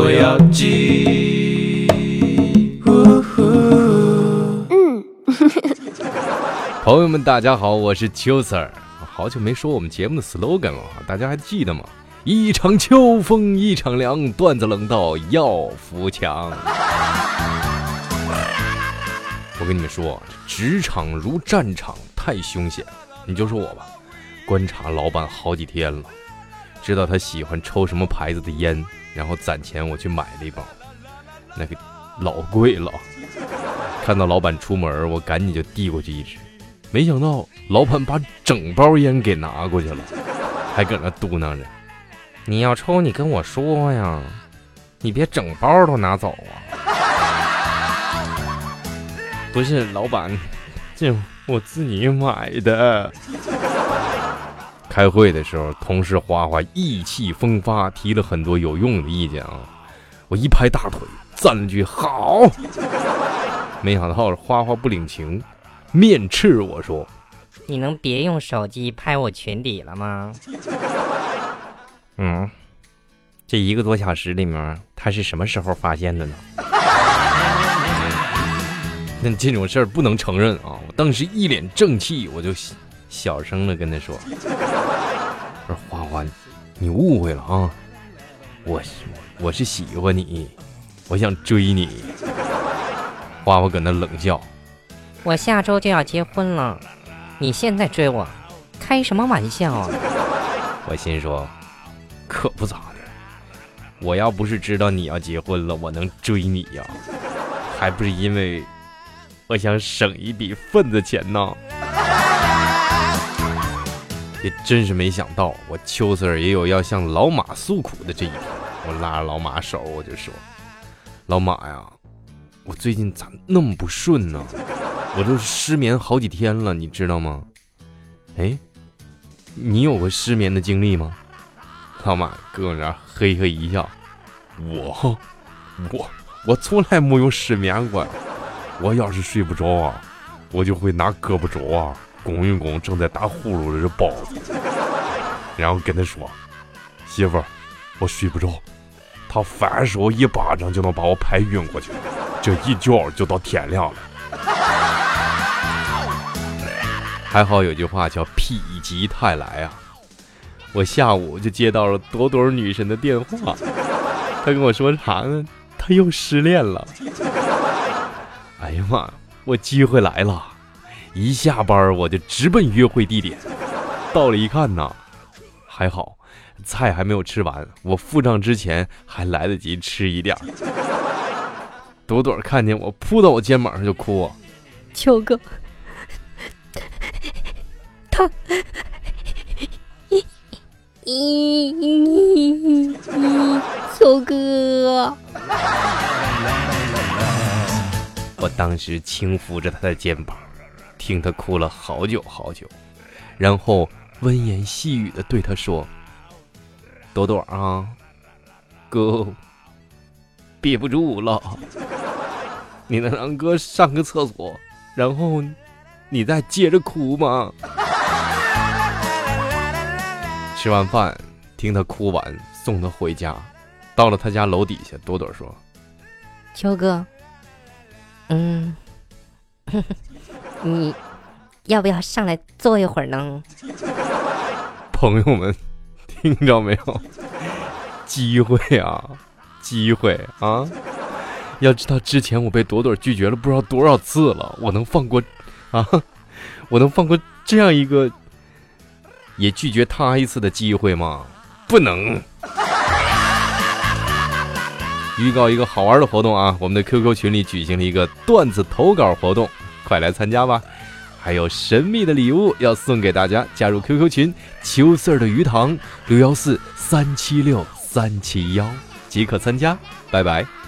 做要记。嗯，朋友们，大家好，我是秋 Sir。好久没说我们节目的 slogan 了，大家还记得吗？一场秋风一场凉，段子冷到要扶墙。我跟你们说，职场如战场，太凶险。你就说我吧，观察老板好几天了，知道他喜欢抽什么牌子的烟，然后攒钱我去买了一包，那个老贵了。看到老板出门，我赶紧就递过去一支，没想到老板把整包烟给拿过去了，还搁那嘟囔着：“你要抽，你跟我说呀，你别整包都拿走啊。”不是老板，这我自己买的。开会的时候，同事花花意气风发，提了很多有用的意见啊。我一拍大腿，赞了句好。没想到花花不领情，面斥我说：“你能别用手机拍我裙底了吗？”嗯，这一个多小时里面，他是什么时候发现的呢？那这种事儿不能承认啊！我当时一脸正气，我就小声的跟他说：“我说花花，你误会了啊！我我是喜欢你，我想追你。”花花搁那冷笑：“我下周就要结婚了，你现在追我，开什么玩笑啊？”我心说：“可不咋的，我要不是知道你要结婚了，我能追你呀？还不是因为……”我想省一笔份子钱呢，也真是没想到，我秋 Sir 也有要向老马诉苦的这一天。我拉着老马手，我就说：“老马呀，我最近咋那么不顺呢？我都失眠好几天了，你知道吗？”哎，你有过失眠的经历吗？老马搁我那嘿嘿一笑：“我，我，我从来没有失眠过。”我要是睡不着啊，我就会拿胳膊肘啊拱一拱正在打呼噜的这包子，然后跟他说：“媳妇儿，我睡不着。”他反手一巴掌就能把我拍晕过去，这一觉就到天亮了。还好有句话叫“否极泰来”啊！我下午就接到了朵朵女神的电话，她跟我说啥呢？她又失恋了。哎呀妈呀！我机会来了，一下班我就直奔约会地点。到了一看呐，还好菜还没有吃完，我付账之前还来得及吃一点。朵朵看见我，扑到我肩膀上就哭：“秋哥，他，秋哥。”我当时轻抚着他的肩膀，听他哭了好久好久，然后温言细语的对他说：“朵朵啊，哥憋不住了，你能让哥上个厕所，然后你再接着哭吗？”吃完饭，听他哭完，送他回家，到了他家楼底下，朵朵说：“秋哥。”嗯，你要不要上来坐一会儿呢？朋友们，听着没有？机会啊，机会啊！要知道之前我被朵朵拒绝了不知道多少次了，我能放过 啊？我能放过这样一个也拒绝他一次的机会吗？不能。预告一个好玩的活动啊！我们的 QQ 群里举行了一个段子投稿活动，快来参加吧！还有神秘的礼物要送给大家，加入 QQ 群秋四儿的鱼塘六幺四三七六三七幺即可参加，拜拜。